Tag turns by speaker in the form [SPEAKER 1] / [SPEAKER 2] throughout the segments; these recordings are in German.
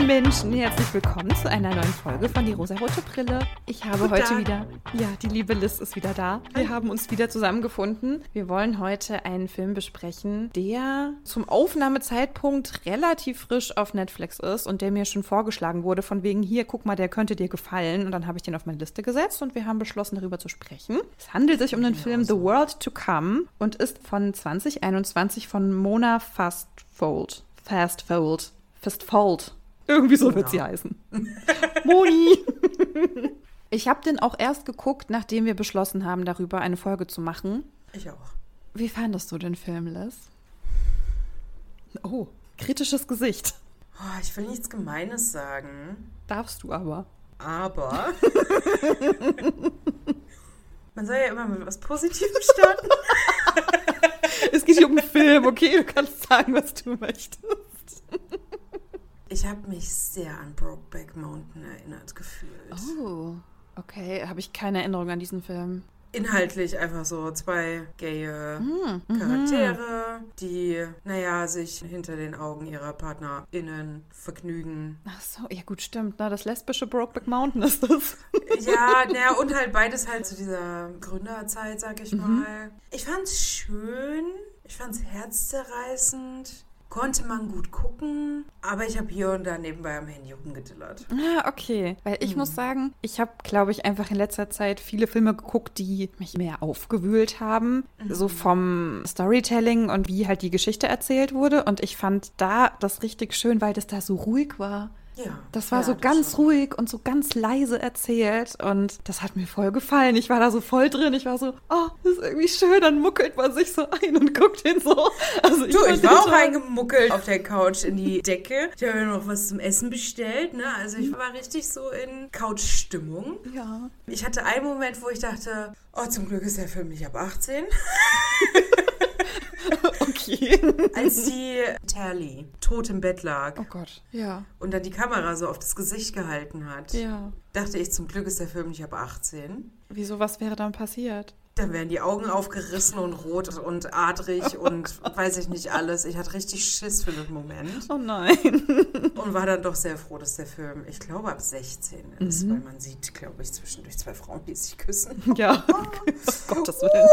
[SPEAKER 1] lieben Menschen, herzlich willkommen zu einer neuen Folge von Die rosarote Brille. Ich habe
[SPEAKER 2] Guten
[SPEAKER 1] heute
[SPEAKER 2] Tag.
[SPEAKER 1] wieder, ja, die liebe Liz ist wieder da. Wir haben uns wieder zusammengefunden. Wir wollen heute einen Film besprechen, der zum Aufnahmezeitpunkt relativ frisch auf Netflix ist und der mir schon vorgeschlagen wurde, von wegen hier, guck mal, der könnte dir gefallen. Und dann habe ich den auf meine Liste gesetzt und wir haben beschlossen, darüber zu sprechen. Es handelt sich um den Film The World to Come und ist von 2021 von Mona Fastfold. Fastfold. Fastfold. Irgendwie so wird sie heißen. Moni. Ich habe den auch erst geguckt, nachdem wir beschlossen haben, darüber eine Folge zu machen.
[SPEAKER 2] Ich auch.
[SPEAKER 1] Wie fandest du den Film, Liz? Oh, kritisches Gesicht.
[SPEAKER 2] Oh, ich will nichts Gemeines sagen,
[SPEAKER 1] Darfst du aber.
[SPEAKER 2] aber. Man soll ja immer mit was Positivem starten.
[SPEAKER 1] Es geht hier um einen Film, okay? Du kannst sagen, was du möchtest.
[SPEAKER 2] Ich habe mich sehr an Brokeback Mountain erinnert gefühlt.
[SPEAKER 1] Oh, okay. Habe ich keine Erinnerung an diesen Film.
[SPEAKER 2] Inhaltlich einfach so zwei gaye
[SPEAKER 1] Hm,
[SPEAKER 2] Charaktere, die, naja, sich hinter den Augen ihrer PartnerInnen vergnügen.
[SPEAKER 1] Ach so, ja gut, stimmt. Na, das lesbische Brokeback Mountain ist das.
[SPEAKER 2] Ja, naja, und halt beides halt zu dieser Gründerzeit, sag ich mal. Ich fand's schön, ich fand's herzzerreißend, konnte man gut gucken, aber ich habe hier und da nebenbei am Handy rumgedillert.
[SPEAKER 1] Ah, okay. Weil ich muss sagen, ich habe, glaube ich, einfach in letzter Zeit viele Filme geguckt, die mich mehr aufgewühlt haben. So vom Storytelling und wie halt die Geschichte erzählt wurde. Und ich fand da das richtig schön, weil das da so ruhig war.
[SPEAKER 2] Ja.
[SPEAKER 1] Das war
[SPEAKER 2] ja,
[SPEAKER 1] so ganz
[SPEAKER 2] schon.
[SPEAKER 1] ruhig und so ganz leise erzählt und das hat mir voll gefallen. Ich war da so voll drin. Ich war so, oh, das ist irgendwie schön. Dann muckelt man sich so ein und guckt den so. Also
[SPEAKER 2] Du,
[SPEAKER 1] fand
[SPEAKER 2] ich war auch
[SPEAKER 1] toll.
[SPEAKER 2] eingemuckelt auf der Couch in die Decke. Ich habe mir noch was zum Essen bestellt, ne? Also ich war richtig so in Couch-Stimmung.
[SPEAKER 1] Ja.
[SPEAKER 2] Ich hatte einen Moment, wo ich dachte, oh, zum Glück ist der Film nicht ab 18.
[SPEAKER 1] Okay.
[SPEAKER 2] Als die Tally tot im Bett lag
[SPEAKER 1] Oh Gott. Ja.
[SPEAKER 2] und dann die Kamera so auf das Gesicht gehalten hat,
[SPEAKER 1] Ja.
[SPEAKER 2] dachte ich, zum Glück ist der Film nicht ab 18.
[SPEAKER 1] Wieso, was wäre dann passiert?
[SPEAKER 2] Dann wären die Augen aufgerissen und rot und adrig und weiß ich nicht alles. Ich hatte richtig Schiss für den Moment
[SPEAKER 1] Oh nein.
[SPEAKER 2] und war dann doch sehr froh, dass der Film, ich glaube, ab 16 ist,
[SPEAKER 1] Mhm.
[SPEAKER 2] weil man sieht, glaube ich, zwischendurch zwei Frauen, die sich küssen.
[SPEAKER 1] Ja. Oh Gottes Willen.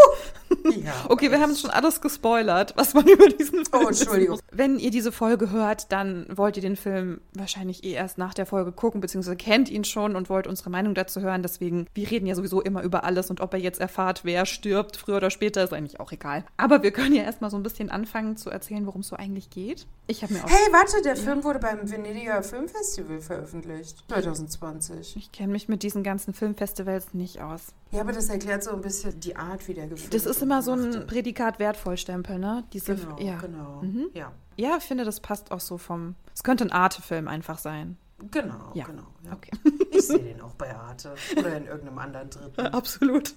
[SPEAKER 2] Ja,
[SPEAKER 1] Okay, wir haben schon alles gespoilert, was man über diesen Film
[SPEAKER 2] Oh, Entschuldigung.
[SPEAKER 1] Wenn ihr diese Folge hört, dann wollt ihr den Film wahrscheinlich eh erst nach der Folge gucken, beziehungsweise kennt ihn schon und wollt unsere Meinung dazu hören. Deswegen, wir reden ja sowieso immer über alles und ob ihr jetzt erfahrt, wer stirbt, früher oder später, ist eigentlich auch egal. Aber wir können ja erstmal so ein bisschen anfangen zu erzählen, worum es so eigentlich geht. Ich habe mir auch.
[SPEAKER 2] Hey, warte, der Film wurde beim Venediger Filmfestival veröffentlicht. 2020.
[SPEAKER 1] Ich kenne mich mit diesen ganzen Filmfestivals nicht aus.
[SPEAKER 2] Ja, aber das erklärt so ein bisschen die Art, wie der gefilmt
[SPEAKER 1] Das ist immer so ein Prädikat wertvollstempel, ne? Diese.
[SPEAKER 2] Genau,
[SPEAKER 1] ja.
[SPEAKER 2] genau.
[SPEAKER 1] Mhm.
[SPEAKER 2] Ja,
[SPEAKER 1] Ja, ich finde, das passt auch so vom. Es könnte ein Arte-Film einfach sein.
[SPEAKER 2] genau,
[SPEAKER 1] Ja.
[SPEAKER 2] genau. Ja.
[SPEAKER 1] Okay.
[SPEAKER 2] Ich sehe den auch bei Arte oder in irgendeinem anderen Dritten.
[SPEAKER 1] Absolut.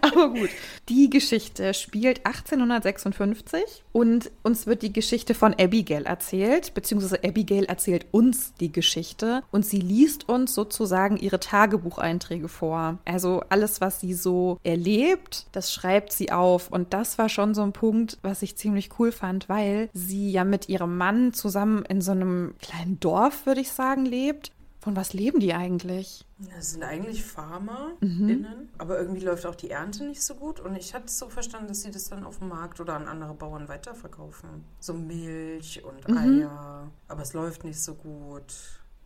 [SPEAKER 1] Aber gut. Die Geschichte spielt 1856 und uns wird die Geschichte von Abigail erzählt, beziehungsweise Abigail erzählt uns die Geschichte und sie liest uns sozusagen ihre Tagebucheinträge vor. Also alles, was sie so erlebt, das schreibt sie auf. Und das war schon so ein Punkt, was ich ziemlich cool fand, weil sie ja mit ihrem Mann zusammen in so einem kleinen Dorf, würde ich sagen, lebt. Von was leben die eigentlich?
[SPEAKER 2] Das sind eigentlich FarmerInnen,
[SPEAKER 1] Mhm.
[SPEAKER 2] aber irgendwie läuft auch die Ernte nicht so gut. Und ich hatte es so verstanden, dass sie das dann auf dem Markt oder an andere Bauern weiterverkaufen. So Milch und
[SPEAKER 1] Mhm.
[SPEAKER 2] Eier. Aber es läuft nicht so gut.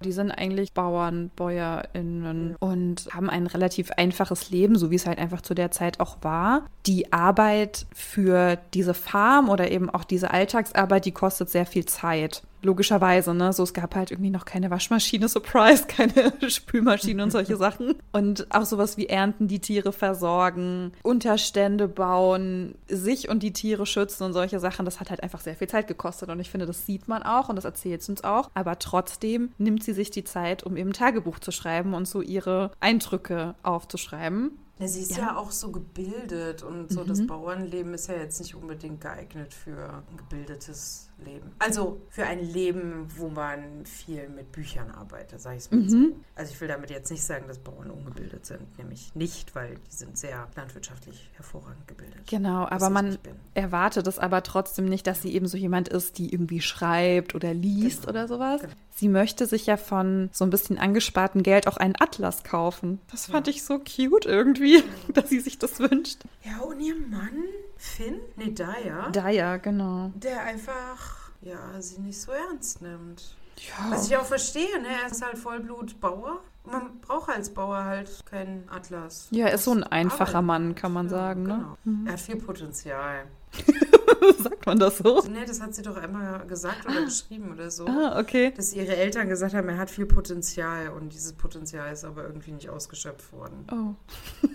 [SPEAKER 1] Die sind eigentlich Bauern, BäuerInnen und haben ein relativ einfaches Leben, so wie es halt einfach zu der Zeit auch war. Die Arbeit für diese Farm oder eben auch diese Alltagsarbeit, die kostet sehr viel Zeit. Logischerweise, ne? So, es gab halt irgendwie noch keine Waschmaschine, Surprise, keine Spülmaschine und solche Sachen. Und auch sowas wie Ernten, die Tiere versorgen, Unterstände bauen, sich und die Tiere schützen und solche Sachen. Das hat halt einfach sehr viel Zeit gekostet. Und ich finde, das sieht man auch und das erzählt sie uns auch. Aber trotzdem nimmt sie sich die Zeit, um eben Tagebuch zu schreiben und so ihre Eindrücke aufzuschreiben.
[SPEAKER 2] Sie ist
[SPEAKER 1] Ja.
[SPEAKER 2] ja. auch so gebildet und so
[SPEAKER 1] Mhm.
[SPEAKER 2] das Bauernleben ist ja jetzt nicht unbedingt geeignet für ein gebildetes Leben. Also für ein Leben, wo man viel mit Büchern arbeitet, sage ich es mal mhm. so. Also ich will damit jetzt nicht sagen, dass Bauern ungebildet sind, nämlich nicht, weil die sind sehr landwirtschaftlich hervorragend gebildet.
[SPEAKER 1] Genau, aber man erwartet es aber trotzdem nicht, dass sie eben so jemand ist, die irgendwie schreibt oder liest genau. oder sowas. Genau. Sie möchte sich ja von so ein bisschen angespartem Geld auch einen Atlas kaufen. Das fand ja. ich so cute irgendwie, dass sie sich das wünscht.
[SPEAKER 2] Ja, und ihr Mann, Finn? Nee, Daya.
[SPEAKER 1] Daya, genau.
[SPEAKER 2] Der einfach, ja, sie nicht so ernst nimmt. Ja. Was ich auch verstehe, ne? Er ist halt Vollblut-Bauer. Man braucht als Bauer halt keinen Atlas.
[SPEAKER 1] Ja, er ist so ein einfacher Mann, kann man ja, sagen. Ne? Genau.
[SPEAKER 2] Mhm. Er hat viel Potenzial.
[SPEAKER 1] Sagt man das so?
[SPEAKER 2] Nee, das hat sie doch einmal gesagt oder ah. geschrieben oder so.
[SPEAKER 1] Ah, okay.
[SPEAKER 2] Dass ihre Eltern gesagt haben, er hat viel Potenzial und dieses Potenzial ist aber irgendwie nicht ausgeschöpft worden.
[SPEAKER 1] Oh.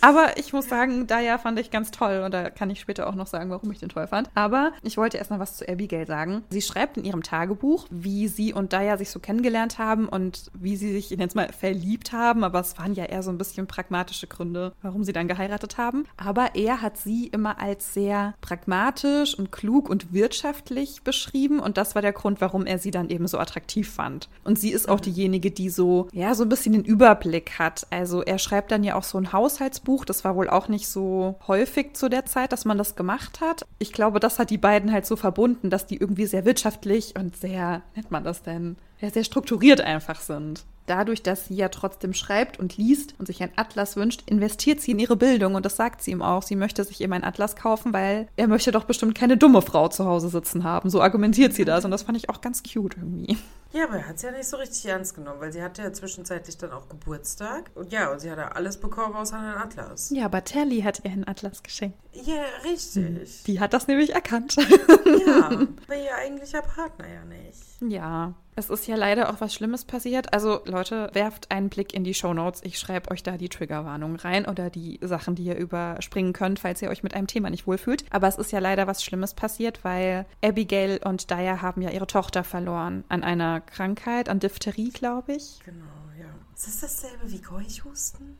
[SPEAKER 1] Aber ich muss sagen, Daya fand ich ganz toll und da kann ich später auch noch sagen, warum ich den toll fand. Aber ich wollte erst mal was zu Abigail sagen. Sie schreibt in ihrem Tagebuch, wie sie und Daya sich so kennengelernt haben und wie sie sich jetzt mal verliebt haben. Aber es waren ja eher so ein bisschen pragmatische Gründe, warum sie dann geheiratet haben. Aber er hat sie immer als sehr pragmatisch und klug und wirtschaftlich beschrieben und das war der Grund, warum er sie dann eben so attraktiv fand. Und sie ist auch diejenige, die so, ja, so ein bisschen den Überblick hat. Also er schreibt dann ja auch so ein Haushaltsbuch Buch. Das war wohl auch nicht so häufig zu der Zeit, dass man das gemacht hat. Ich glaube, das hat die beiden halt so verbunden, dass die irgendwie sehr wirtschaftlich und sehr, nennt man das denn, ja, sehr strukturiert einfach sind. Dadurch, dass sie ja trotzdem schreibt und liest und sich ein Atlas wünscht, investiert sie in ihre Bildung und das sagt sie ihm auch. Sie möchte sich eben ein Atlas kaufen, weil er möchte doch bestimmt keine dumme Frau zu Hause sitzen haben. So argumentiert sie das und das fand ich auch ganz cute irgendwie.
[SPEAKER 2] Ja, aber er hat es ja nicht so richtig ernst genommen, weil sie hatte ja zwischenzeitlich dann auch Geburtstag. Und ja, und sie hat ja alles bekommen außer einen Atlas.
[SPEAKER 1] Ja, aber Telly hat ihr einen Atlas geschenkt.
[SPEAKER 2] Ja, richtig.
[SPEAKER 1] Die hat das nämlich erkannt.
[SPEAKER 2] Ja, aber ihr eigentlicher Partner ja nicht.
[SPEAKER 1] Ja, es ist ja leider auch was Schlimmes passiert. Also Leute, werft einen Blick in die Show Notes. Ich schreibe euch da die Triggerwarnung rein oder die Sachen, die ihr überspringen könnt, falls ihr euch mit einem Thema nicht wohlfühlt. Aber es ist ja leider was Schlimmes passiert, weil Abigail und Daya haben ja ihre Tochter verloren an einer Krankheit, an Diphtherie, glaube ich.
[SPEAKER 2] Genau, ja. Ist das dasselbe wie Keuchhusten?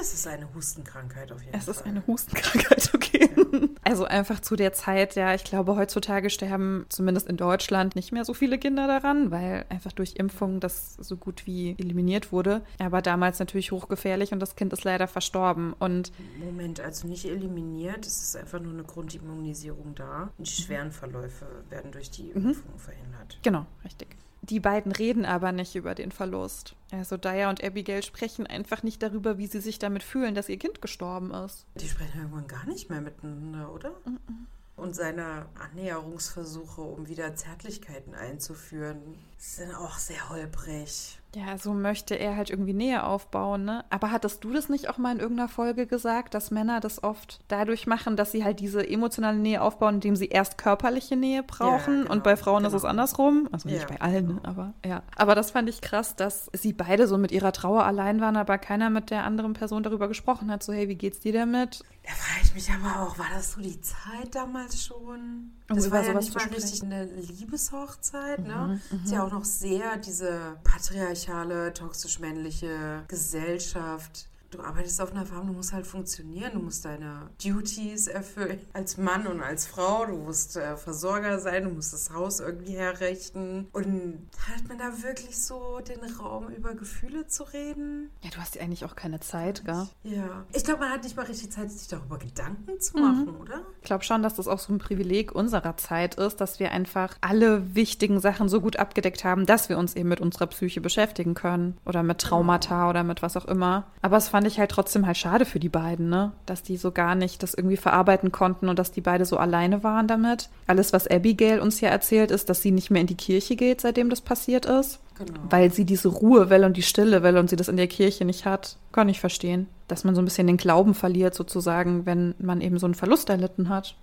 [SPEAKER 2] Es ist eine Hustenkrankheit auf jeden
[SPEAKER 1] es
[SPEAKER 2] Fall.
[SPEAKER 1] Es ist eine Hustenkrankheit, okay. Ja. Also einfach zu der Zeit, ja, ich glaube, heutzutage sterben zumindest in Deutschland nicht mehr so viele Kinder daran, weil einfach durch Impfungen das so gut wie eliminiert wurde. Aber damals natürlich hochgefährlich und das Kind ist leider verstorben. Und
[SPEAKER 2] Moment, also nicht eliminiert, es ist einfach nur eine Grundimmunisierung da. Und die schweren Verläufe werden durch die mhm. Impfung mhm. verhindert.
[SPEAKER 1] Genau, richtig. Die beiden reden aber nicht über den Verlust. Also Daya und Abigail sprechen einfach nicht darüber, wie sie sich damit fühlen, dass ihr Kind gestorben ist.
[SPEAKER 2] Die sprechen irgendwann gar nicht mehr miteinander, oder? Mm -mm. Und seine Annäherungsversuche, um wieder Zärtlichkeiten einzuführen, sind auch sehr holprig.
[SPEAKER 1] Ja, so möchte er halt irgendwie Nähe aufbauen, ne? Aber hattest du das nicht auch mal in irgendeiner Folge gesagt, dass Männer das oft dadurch machen, dass sie halt diese emotionale Nähe aufbauen, indem sie erst körperliche Nähe brauchen ja, genau, und bei Frauen genau. ist es andersrum? Also nicht ja, bei allen, genau. aber ja. Aber das fand ich krass, dass sie beide so mit ihrer Trauer allein waren, aber keiner mit der anderen Person darüber gesprochen hat, so hey, wie geht's dir damit?
[SPEAKER 2] Da frage ich mich aber auch, war das so die Zeit damals schon? Das um war ja nicht mal richtig eine Liebeshochzeit, ne? Mhm, ist ja auch noch sehr diese patriarchale, toxisch-männliche Gesellschaft du arbeitest auf einer Farm, du musst halt funktionieren, du musst deine Duties erfüllen als Mann und als Frau, du musst äh, Versorger sein, du musst das Haus irgendwie herrichten. Und hat man da wirklich so den Raum über Gefühle zu reden?
[SPEAKER 1] Ja, du hast ja eigentlich auch keine Zeit, gell?
[SPEAKER 2] Ja. Ich glaube, man hat nicht mal richtig Zeit, sich darüber Gedanken zu machen, mhm. oder?
[SPEAKER 1] Ich glaube schon, dass das auch so ein Privileg unserer Zeit ist, dass wir einfach alle wichtigen Sachen so gut abgedeckt haben, dass wir uns eben mit unserer Psyche beschäftigen können. Oder mit Traumata genau. oder mit was auch immer. Aber es fand fand ich halt trotzdem halt schade für die beiden, ne? Dass die so gar nicht das irgendwie verarbeiten konnten und dass die beide so alleine waren damit. Alles, was Abigail uns ja erzählt, ist, dass sie nicht mehr in die Kirche geht, seitdem das passiert ist. Genau. Weil sie diese Ruhe will und die Stille will und sie das in der Kirche nicht hat. Kann ich verstehen. Dass man so ein bisschen den Glauben verliert, sozusagen, wenn man eben so einen Verlust erlitten hat.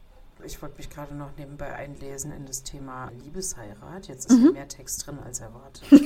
[SPEAKER 2] Ich wollte mich gerade noch nebenbei einlesen in das Thema Liebesheirat. Jetzt ist mhm. mehr Text drin als erwartet.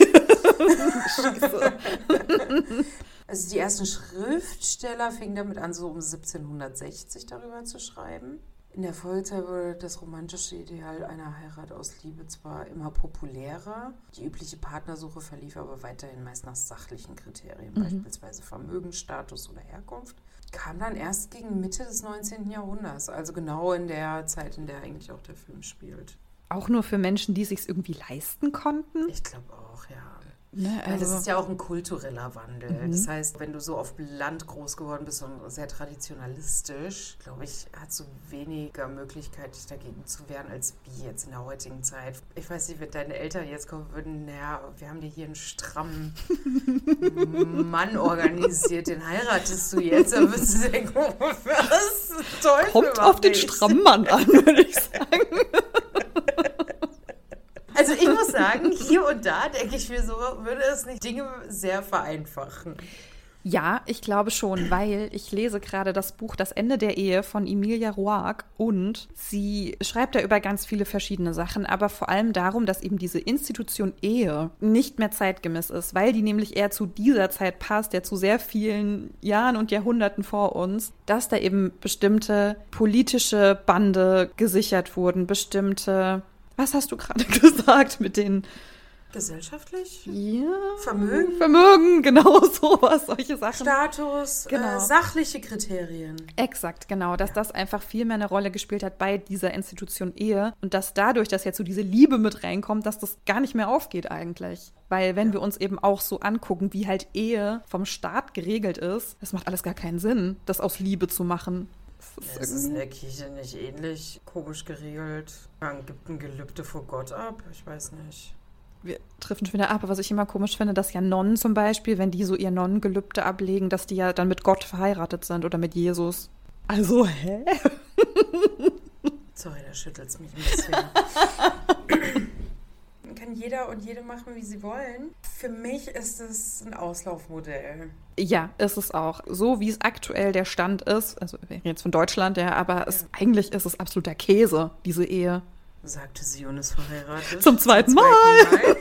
[SPEAKER 2] Also die ersten Schriftsteller fingen damit an, so um 1760 darüber zu schreiben. In der Folgezeit wurde das romantische Ideal einer Heirat aus Liebe zwar immer populärer, die übliche Partnersuche verlief aber weiterhin meist nach sachlichen Kriterien, mhm. beispielsweise Vermögen, Status oder Herkunft, kam dann erst gegen Mitte des 19. Jahrhunderts, also genau in der Zeit, in der eigentlich auch der Film spielt.
[SPEAKER 1] auch nur für Menschen, die sich irgendwie leisten konnten.
[SPEAKER 2] Ich glaube auch, ja.
[SPEAKER 1] Ne,
[SPEAKER 2] Ja, das
[SPEAKER 1] also-
[SPEAKER 2] ist ja auch ein kultureller Wandel. Das heißt, wenn du so auf Land groß geworden bist und sehr traditionalistisch, glaube ich, hast du weniger Möglichkeit, dich dagegen zu wehren, als wie jetzt in der heutigen Zeit. Ich weiß nicht, wenn deine Eltern jetzt kommen würden, naja, wir haben dir hier einen strammen Mann organisiert, den heiratest du jetzt, dann würdest du denken, was? Teufel
[SPEAKER 1] Kommt auf den
[SPEAKER 2] ich.
[SPEAKER 1] Strammmann an, würde ich sagen.
[SPEAKER 2] Also ich muss sagen, hier und da denke ich mir so, würde es nicht Dinge sehr vereinfachen.
[SPEAKER 1] Ja, ich glaube schon, weil ich lese gerade das Buch Das Ende der Ehe von Emilia Roark und sie schreibt da über ganz viele verschiedene Sachen, aber vor allem darum, dass eben diese Institution Ehe nicht mehr zeitgemäß ist, weil die nämlich eher zu dieser Zeit passt, ja zu sehr vielen Jahren und Jahrhunderten vor uns, dass da eben bestimmte politische Bande gesichert wurden, bestimmte, was hast du gerade gesagt mit den
[SPEAKER 2] Gesellschaftlich?
[SPEAKER 1] ja,
[SPEAKER 2] Vermögen?
[SPEAKER 1] Vermögen, genau sowas, solche Sachen.
[SPEAKER 2] Status,
[SPEAKER 1] Genau.
[SPEAKER 2] äh, sachliche Kriterien.
[SPEAKER 1] Exakt, genau, dass das einfach viel mehr eine Rolle gespielt hat bei dieser Institution Ehe und dass dadurch, dass jetzt so diese Liebe mit reinkommt, dass das gar nicht mehr aufgeht eigentlich. Weil wenn wir uns eben auch so angucken, wie halt Ehe vom Staat geregelt ist, das macht alles gar keinen Sinn, das aus Liebe zu machen. Das ist
[SPEAKER 2] Ist es in
[SPEAKER 1] irgendwie-
[SPEAKER 2] der Kirche nicht ähnlich komisch geregelt? Man gibt ein Gelübde vor Gott ab? Ich weiß nicht.
[SPEAKER 1] wir treffen schon wieder ab, aber was ich immer komisch finde, dass ja Nonnen zum Beispiel, wenn die so ihr Nonnengelübde ablegen, dass die ja dann mit Gott verheiratet sind oder mit Jesus. Also, hä?
[SPEAKER 2] Sorry, da schüttelt es mich ein bisschen. Kann jeder und jede machen, wie sie wollen. Für mich ist es ein Auslaufmodell.
[SPEAKER 1] Ja, ist es auch. So wie es aktuell der Stand ist, also wir reden jetzt von Deutschland, ja, aber es, eigentlich ist es absoluter Käse, diese Ehe.
[SPEAKER 2] Sagte sie und ist verheiratet.
[SPEAKER 1] Zum zweiten Mal.
[SPEAKER 2] Mal.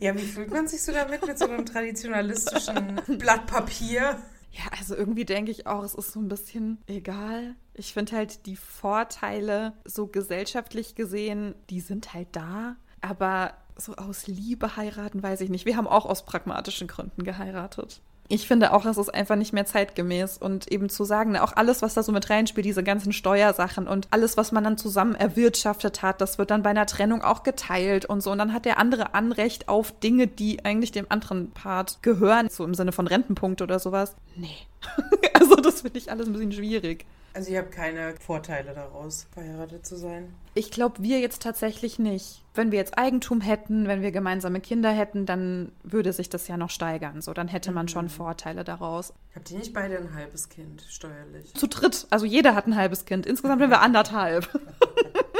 [SPEAKER 2] ja, wie fühlt man sich so damit mit so einem traditionalistischen Blatt Papier?
[SPEAKER 1] Ja, also irgendwie denke ich auch, es ist so ein bisschen egal. Ich finde halt die Vorteile so gesellschaftlich gesehen, die sind halt da, aber so aus Liebe heiraten, weiß ich nicht. Wir haben auch aus pragmatischen Gründen geheiratet. Ich finde auch, es ist einfach nicht mehr zeitgemäß und eben zu sagen, ne, auch alles, was da so mit reinspielt, diese ganzen Steuersachen und alles, was man dann zusammen erwirtschaftet hat, das wird dann bei einer Trennung auch geteilt und so. Und dann hat der andere Anrecht auf Dinge, die eigentlich dem anderen Part gehören, so im Sinne von Rentenpunkte oder sowas. Nee. also das finde ich alles ein bisschen schwierig.
[SPEAKER 2] Also ich habe keine Vorteile daraus, verheiratet zu sein.
[SPEAKER 1] Ich glaube, wir jetzt tatsächlich nicht. Wenn wir jetzt Eigentum hätten, wenn wir gemeinsame Kinder hätten, dann würde sich das ja noch steigern. So, dann hätte man schon Vorteile daraus.
[SPEAKER 2] Habt ihr nicht beide ein halbes Kind, steuerlich?
[SPEAKER 1] Zu dritt, also jeder hat ein halbes Kind. Insgesamt sind wir anderthalb.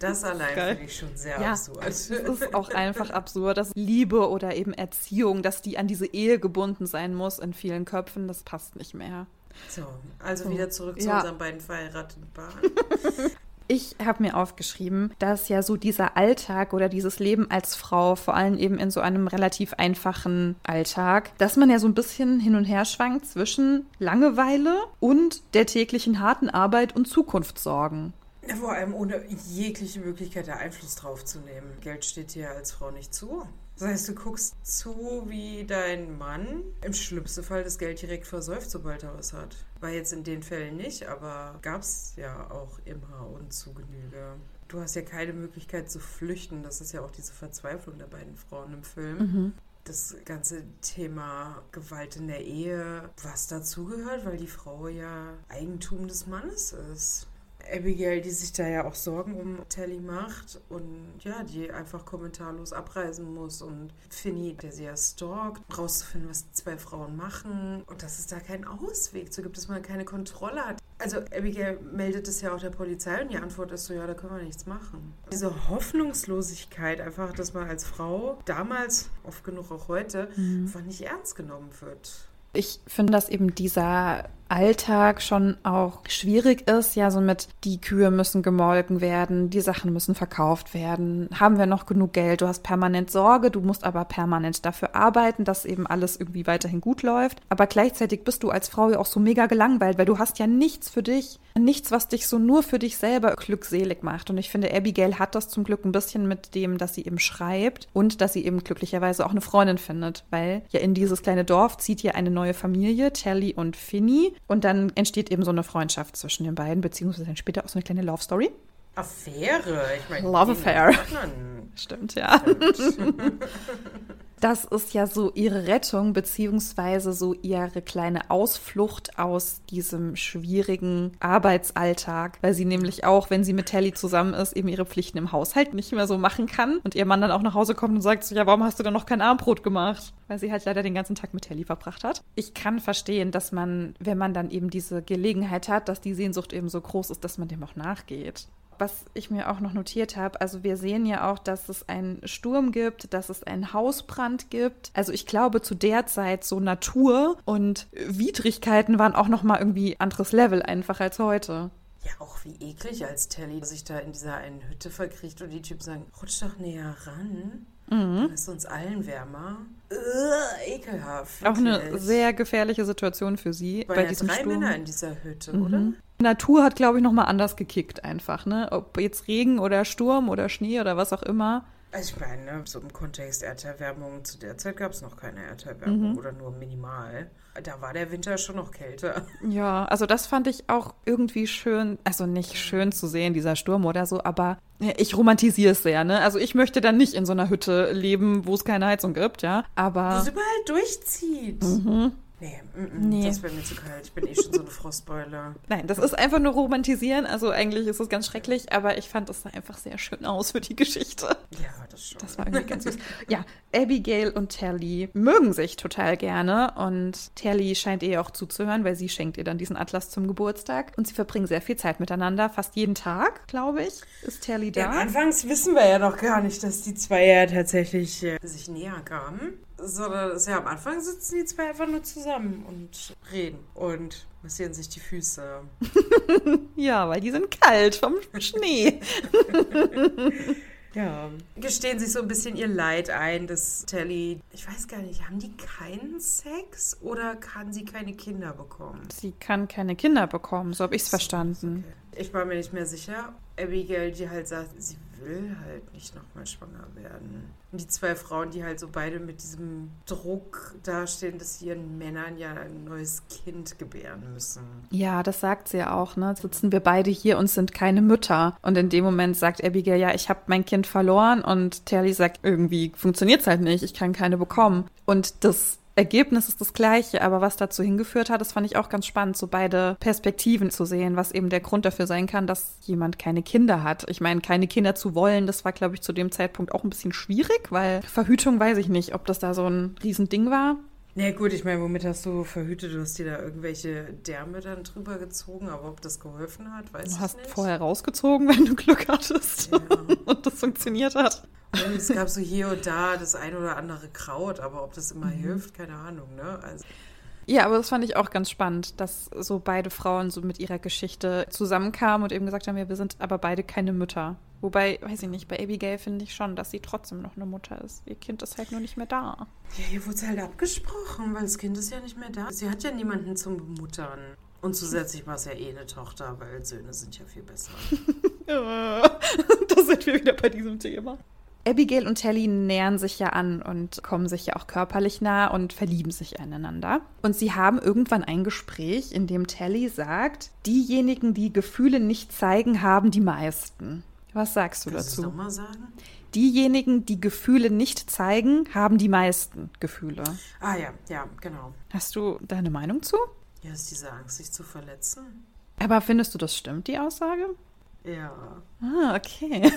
[SPEAKER 2] Das allein finde ich schon sehr
[SPEAKER 1] Ja,
[SPEAKER 2] absurd.
[SPEAKER 1] Es ist auch einfach absurd, dass Liebe oder eben Erziehung, dass die an diese Ehe gebunden sein muss in vielen Köpfen, das passt nicht mehr.
[SPEAKER 2] So, also wieder zurück zu
[SPEAKER 1] Ja.
[SPEAKER 2] unseren beiden verheirateten Paaren.
[SPEAKER 1] Ich habe mir aufgeschrieben, dass ja so dieser Alltag oder dieses Leben als Frau, vor allem eben in so einem relativ einfachen Alltag, dass man ja so ein bisschen hin und her schwankt zwischen Langeweile und der täglichen harten Arbeit und Zukunftssorgen.
[SPEAKER 2] Vor allem ohne jegliche Möglichkeit, da Einfluss drauf zu nehmen. Geld steht dir als Frau nicht zu. Das heißt, du guckst zu, wie dein Mann im schlimmsten Fall das Geld direkt versäuft, sobald er was hat. War jetzt in den Fällen nicht, aber gab es ja auch immer und zu Genüge. Du hast ja keine Möglichkeit zu flüchten. Das ist ja auch diese Verzweiflung der beiden Frauen im Film. Das ganze Thema Gewalt in der Ehe, was dazugehört, weil die Frau ja Eigentum des Mannes ist. Abigail, die sich da ja auch Sorgen um Telly macht und ja, die einfach kommentarlos abreisen muss und Finny, der sie ja stalkt, rauszufinden, was zwei Frauen machen und dass es da keinen Ausweg zu gibt, dass man keine Kontrolle hat. Also Abigail meldet es ja auch der Polizei und die Antwort ist so, ja, da können wir nichts machen. Diese Hoffnungslosigkeit einfach, dass man als Frau damals, oft genug auch heute, einfach nicht ernst genommen wird.
[SPEAKER 1] Ich finde, dass eben dieser Alltag schon auch schwierig ist. Ja, so mit die Kühe müssen gemolken werden, die Sachen müssen verkauft werden. Haben wir noch genug Geld? Du hast permanent Sorge, du musst aber permanent dafür arbeiten, dass eben alles irgendwie weiterhin gut läuft. Aber gleichzeitig bist du als Frau ja auch so mega gelangweilt, weil du hast ja nichts für dich, nichts, was dich so nur für dich selber glückselig macht. Und ich finde, Abigail hat das zum Glück ein bisschen mit dem, dass sie eben schreibt und dass sie eben glücklicherweise auch eine Freundin findet, weil ja in dieses kleine Dorf zieht ja eine neue Familie, Telly und Finny. Und dann entsteht eben so eine Freundschaft zwischen den beiden, beziehungsweise dann später auch so eine kleine Love Story.
[SPEAKER 2] Affäre. Ich meine,
[SPEAKER 1] Love Affair. Stimmt, ja. Das ist ja so ihre Rettung, beziehungsweise so ihre kleine Ausflucht aus diesem schwierigen Arbeitsalltag, weil sie nämlich auch, wenn sie mit Telly zusammen ist, eben ihre Pflichten im Haushalt nicht mehr so machen kann und ihr Mann dann auch nach Hause kommt und sagt so, ja, warum hast du denn noch kein Armbrot gemacht? Weil sie halt leider den ganzen Tag mit Telly verbracht hat. Ich kann verstehen, dass man, wenn man dann eben diese Gelegenheit hat, dass die Sehnsucht eben so groß ist, dass man dem auch nachgeht was ich mir auch noch notiert habe, also wir sehen ja auch, dass es einen Sturm gibt, dass es einen Hausbrand gibt. Also ich glaube, zu der Zeit so Natur und Widrigkeiten waren auch noch mal irgendwie anderes Level einfach als heute.
[SPEAKER 2] Ja, auch wie eklig, als Telly sich da in dieser einen Hütte verkriecht und die Typen sagen, rutsch doch näher ran. Dann ist uns allen wärmer. Ugh, ekelhaft.
[SPEAKER 1] Auch eine sehr gefährliche Situation für sie
[SPEAKER 2] Waren
[SPEAKER 1] bei
[SPEAKER 2] ja
[SPEAKER 1] diesem
[SPEAKER 2] drei
[SPEAKER 1] Sturm.
[SPEAKER 2] Männer in dieser Hütte, oder?
[SPEAKER 1] Natur hat, glaube ich, noch mal anders gekickt einfach, ne? Ob jetzt Regen oder Sturm oder Schnee oder was auch immer.
[SPEAKER 2] Also ich meine, ne, so im Kontext Erderwärmung, zu der Zeit gab es noch keine Erderwärmung
[SPEAKER 1] Mhm.
[SPEAKER 2] oder nur minimal. Da war der Winter schon noch kälter.
[SPEAKER 1] Ja, also das fand ich auch irgendwie schön, also nicht schön zu sehen, dieser Sturm oder so, aber ich romantisiere es sehr, ne? Also ich möchte dann nicht in so einer Hütte leben, wo es keine Heizung gibt, ja,
[SPEAKER 2] Wo
[SPEAKER 1] aber
[SPEAKER 2] es überall durchzieht. Nee, mm,
[SPEAKER 1] Mhm. Nee.
[SPEAKER 2] das wäre mir zu kalt. Ich bin eh schon so eine Frostbeule.
[SPEAKER 1] nein, das ist einfach nur romantisieren, also eigentlich ist es ganz schrecklich, aber ich fand es sah einfach sehr schön aus für die Geschichte.
[SPEAKER 2] Ja, das schon.
[SPEAKER 1] Das war irgendwie ganz süß. Ja, Abigail und Telly mögen sich total gerne und Telly scheint ihr auch zuzuhören, weil sie schenkt ihr dann diesen Atlas zum Geburtstag und sie verbringen sehr viel Zeit miteinander. Fast jeden Tag, glaube ich, ist Telly
[SPEAKER 2] Ja,
[SPEAKER 1] da.
[SPEAKER 2] anfangs wissen wir ja noch gar nicht, dass die zwei ja tatsächlich äh, sich näher kamen. Sondern es ist ja am Anfang sitzen die zwei einfach nur zusammen und reden und massieren sich die Füße.
[SPEAKER 1] Ja, weil die sind kalt vom Schnee.
[SPEAKER 2] Ja. Gestehen sich so ein bisschen ihr Leid ein, dass Telly, ich weiß gar nicht, haben die keinen Sex oder kann sie keine Kinder bekommen?
[SPEAKER 1] Sie kann keine Kinder bekommen, so habe ich es verstanden.
[SPEAKER 2] Ich war mir nicht mehr sicher. Abigail, die halt sagt, sie will halt nicht nochmal schwanger werden. Und die zwei Frauen, die halt so beide mit diesem Druck dastehen, dass sie ihren Männern ja ein neues Kind gebären müssen.
[SPEAKER 1] Ja, das sagt sie ja auch, ne? Sitzen wir beide hier und sind keine Mütter. Und in dem Moment sagt Abigail, ja, ich habe mein Kind verloren und Telly sagt, irgendwie funktioniert's halt nicht, ich kann keine bekommen. Und das Ergebnis ist das gleiche, aber was dazu hingeführt hat, das fand ich auch ganz spannend, so beide Perspektiven zu sehen, was eben der Grund dafür sein kann, dass jemand keine Kinder hat. Ich meine, keine Kinder zu wollen, das war, glaube ich, zu dem Zeitpunkt auch ein bisschen schwierig, weil Verhütung weiß ich nicht, ob das da so ein Riesending war.
[SPEAKER 2] Na gut, ich meine, womit hast du verhütet? Du hast dir da irgendwelche Därme dann drüber gezogen, aber ob das geholfen hat, weiß
[SPEAKER 1] Du
[SPEAKER 2] ich
[SPEAKER 1] hast
[SPEAKER 2] nicht.
[SPEAKER 1] vorher rausgezogen, wenn du Glück hattest
[SPEAKER 2] Ja.
[SPEAKER 1] und das funktioniert hat.
[SPEAKER 2] Und es gab so hier und da das ein oder andere Kraut, aber ob das immer hilft, keine Ahnung, ne? Also,
[SPEAKER 1] Ja, aber das fand ich auch ganz spannend, dass so beide Frauen so mit ihrer Geschichte zusammenkamen und eben gesagt haben, ja, wir sind aber beide keine Mütter. Wobei, weiß ich nicht, bei Abigail finde ich schon, dass sie trotzdem noch eine Mutter ist. Ihr Kind ist halt nur nicht mehr da.
[SPEAKER 2] ja, hier wurde es halt abgesprochen, weil das Kind ist ja nicht mehr da. Sie hat ja niemanden zum Bemuttern. Und zusätzlich war es ja eh eine Tochter, weil Söhne sind ja viel besser.
[SPEAKER 1] da sind wir wieder bei diesem Thema. Abigail und Telly nähern sich ja an und kommen sich ja auch körperlich nah und verlieben sich aneinander. Und sie haben irgendwann ein Gespräch, in dem Telly sagt, diejenigen, die Gefühle nicht zeigen, haben die meisten. Was sagst du
[SPEAKER 2] Kannst
[SPEAKER 1] dazu?
[SPEAKER 2] nochmal sagen?
[SPEAKER 1] Diejenigen, die Gefühle nicht zeigen, haben die meisten Gefühle.
[SPEAKER 2] Ah ja, ja, genau.
[SPEAKER 1] Hast du deine Meinung zu?
[SPEAKER 2] Ja, ist diese Angst, sich zu verletzen?
[SPEAKER 1] Aber findest du, das stimmt, die Aussage?
[SPEAKER 2] Ja.
[SPEAKER 1] Ah, okay.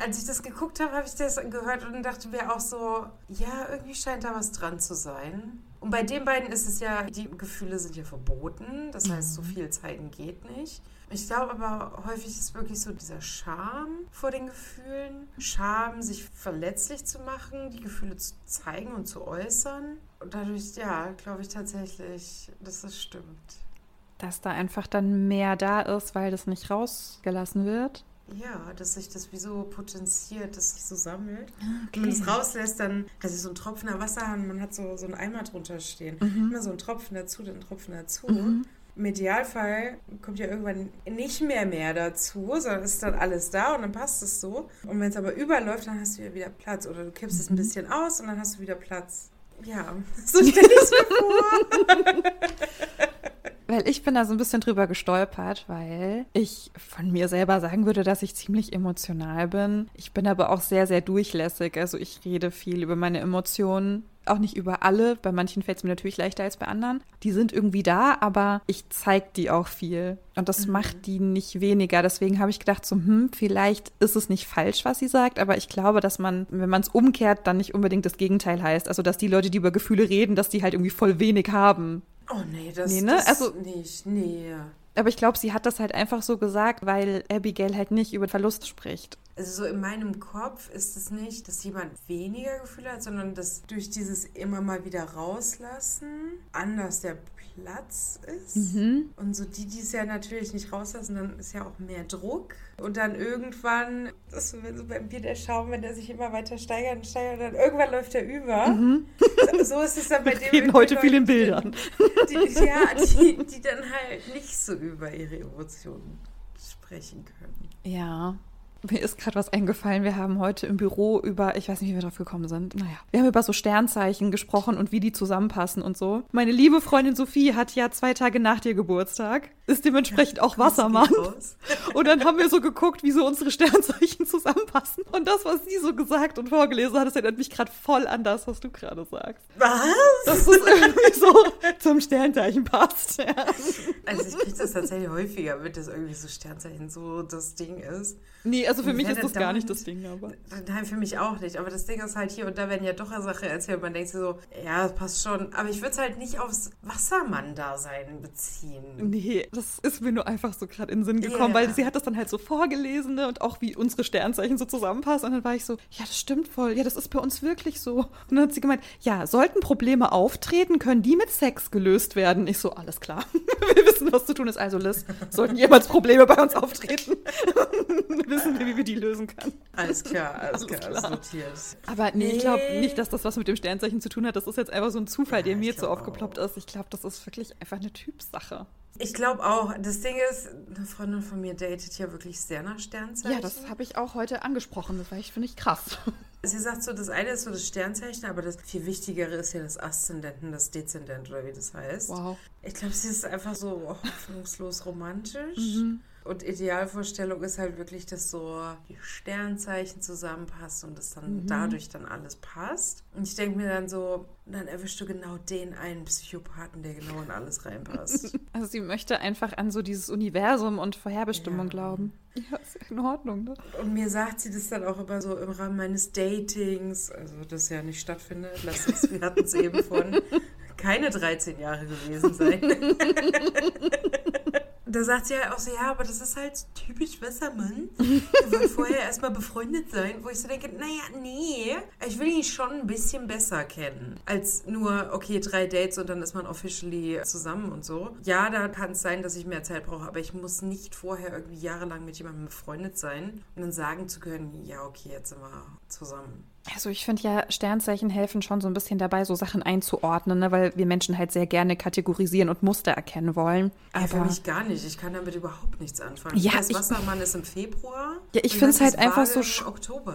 [SPEAKER 2] Als ich das geguckt habe, habe ich das gehört und dachte mir auch so, ja, irgendwie scheint da was dran zu sein. Und bei den beiden ist es ja, die Gefühle sind ja verboten. Das heißt, so viel zeigen geht nicht. Ich glaube aber, häufig ist wirklich so dieser Scham vor den Gefühlen. Scham, sich verletzlich zu machen, die Gefühle zu zeigen und zu äußern. Und dadurch, ja, glaube ich tatsächlich, dass das stimmt.
[SPEAKER 1] Dass da einfach dann mehr da ist, weil das nicht rausgelassen wird.
[SPEAKER 2] Ja, dass sich das wie so potenziert, dass sich so sammelt. Wenn man es rauslässt, dann, also so ein Tropfen Wasser, man hat so, so einen Eimer drunter stehen. Immer so ein Tropfen dazu, dann ein Tropfen dazu. Im Idealfall kommt ja irgendwann nicht mehr mehr dazu, sondern ist dann alles da und dann passt es so. Und wenn es aber überläuft, dann hast du ja wieder Platz. Oder du kippst es ein bisschen aus und dann hast du wieder Platz. Ja, so stelle ich es mir vor.
[SPEAKER 1] Weil ich bin da so ein bisschen drüber gestolpert, weil ich von mir selber sagen würde, dass ich ziemlich emotional bin. Ich bin aber auch sehr, sehr durchlässig. Also ich rede viel über meine Emotionen. Auch nicht über alle. Bei manchen fällt es mir natürlich leichter als bei anderen. Die sind irgendwie da, aber ich zeige die auch viel. Und das mhm. macht die nicht weniger. Deswegen habe ich gedacht, so, hm, vielleicht ist es nicht falsch, was sie sagt, aber ich glaube, dass man, wenn man es umkehrt, dann nicht unbedingt das Gegenteil heißt. Also, dass die Leute, die über Gefühle reden, dass die halt irgendwie voll wenig haben.
[SPEAKER 2] Oh nee, das, nee, ne? das also, nicht. Nee.
[SPEAKER 1] Aber ich glaube, sie hat das halt einfach so gesagt, weil Abigail halt nicht über Verlust spricht.
[SPEAKER 2] Also so in meinem Kopf ist es nicht, dass jemand weniger Gefühle hat, sondern dass durch dieses immer mal wieder rauslassen anders der Platz ist. Mhm. Und so die, die es ja natürlich nicht rauslassen, dann ist ja auch mehr Druck. Und dann irgendwann, das ist so beim Bier der Schaum, wenn der sich immer weiter steigert und steigert, dann irgendwann läuft er über. Mhm. So, so, ist es dann bei dem.
[SPEAKER 1] reden heute viel in Bildern.
[SPEAKER 2] Die, ja, die, die dann halt nicht so über ihre Emotionen sprechen können.
[SPEAKER 1] Ja, mir ist gerade was eingefallen. Wir haben heute im Büro über, ich weiß nicht, wie wir drauf gekommen sind. Naja, wir haben über so Sternzeichen gesprochen und wie die zusammenpassen und so. Meine liebe Freundin Sophie hat ja zwei Tage nach dir Geburtstag, ist dementsprechend auch Wassermann. Und dann haben wir so geguckt, wie so unsere Sternzeichen zusammenpassen. Und das, was sie so gesagt und vorgelesen hat, das erinnert mich gerade voll an das, was du gerade sagst.
[SPEAKER 2] Was?
[SPEAKER 1] Dass es irgendwie so zum Sternzeichen passt. Ja.
[SPEAKER 2] Also ich kriege das tatsächlich häufiger mit, dass irgendwie so Sternzeichen so das Ding ist.
[SPEAKER 1] Nee, also für mich ist das gar nicht das Ding, aber.
[SPEAKER 2] Nein, für mich auch nicht. Aber das Ding ist halt hier und da werden ja doch Sachen erzählt. Man denkt sich so, ja, das passt schon. Aber ich würde es halt nicht aufs Wassermann-Dasein beziehen.
[SPEAKER 1] Nee, das ist mir nur einfach so gerade in den Sinn gekommen, yeah. weil sie hat das dann halt so vorgelesen ne, und auch wie unsere Sternzeichen so zusammenpassen. Und dann war ich so, ja, das stimmt voll. Ja, das ist bei uns wirklich so. Und dann hat sie gemeint, ja, sollten Probleme auftreten, können die mit Sex gelöst werden. Ich so, alles klar. Wir wissen, was zu tun ist. Also, Liz, sollten jemals Probleme bei uns auftreten, wissen wir, wie wir die lösen können.
[SPEAKER 2] Alles klar, alles, alles klar, alles notiert.
[SPEAKER 1] Aber nee, ich glaube nicht, dass das was mit dem Sternzeichen zu tun hat. Das ist jetzt einfach so ein Zufall, ja, der mir jetzt so aufgeploppt auch. ist. Ich glaube, das ist wirklich einfach eine Typsache.
[SPEAKER 2] Ich glaube auch. Das Ding ist, eine Freundin von mir datet ja wirklich sehr nach Sternzeichen.
[SPEAKER 1] Ja, das habe ich auch heute angesprochen. Das war ich, finde ich, krass.
[SPEAKER 2] Sie sagt so, das eine ist so das Sternzeichen, aber das viel Wichtigere ist ja das Aszendenten, das Dezendent oder wie das heißt. Wow. Ich glaube, sie ist einfach so hoffnungslos romantisch. Mhm. Und Idealvorstellung ist halt wirklich, dass so die Sternzeichen zusammenpassen und dass dann mhm. dadurch dann alles passt. Und ich denke mir dann so, dann erwischst du genau den einen Psychopathen, der genau in alles reinpasst.
[SPEAKER 1] Also sie möchte einfach an so dieses Universum und Vorherbestimmung ja. glauben. Ja, ist in Ordnung, ne?
[SPEAKER 2] Und mir sagt sie das dann auch immer so im Rahmen meines Datings, also das ja nicht stattfindet, lass es, wir hatten es eben von keine 13 Jahre gewesen sein. da sagt sie halt auch so, ja, aber das ist halt typisch Wassermann. Wir wollen vorher erstmal befreundet sein, wo ich so denke, naja, nee, ich will ihn schon ein bisschen besser kennen, als nur, okay, drei Dates und dann ist man officially zusammen und so. Ja, da kann es sein, dass ich mehr Zeit brauche, aber ich muss nicht vorher irgendwie jahrelang mit jemandem befreundet sein und dann sagen zu können, ja, okay, jetzt sind wir zusammen.
[SPEAKER 1] Also ich finde ja, Sternzeichen helfen schon so ein bisschen dabei, so Sachen einzuordnen, ne? weil wir Menschen halt sehr gerne kategorisieren und Muster erkennen wollen.
[SPEAKER 2] Aber ja, für mich gar nicht. Ich kann damit überhaupt nichts anfangen. Ja, das Wassermann ist im Februar.
[SPEAKER 1] Ja, ich finde es halt einfach so.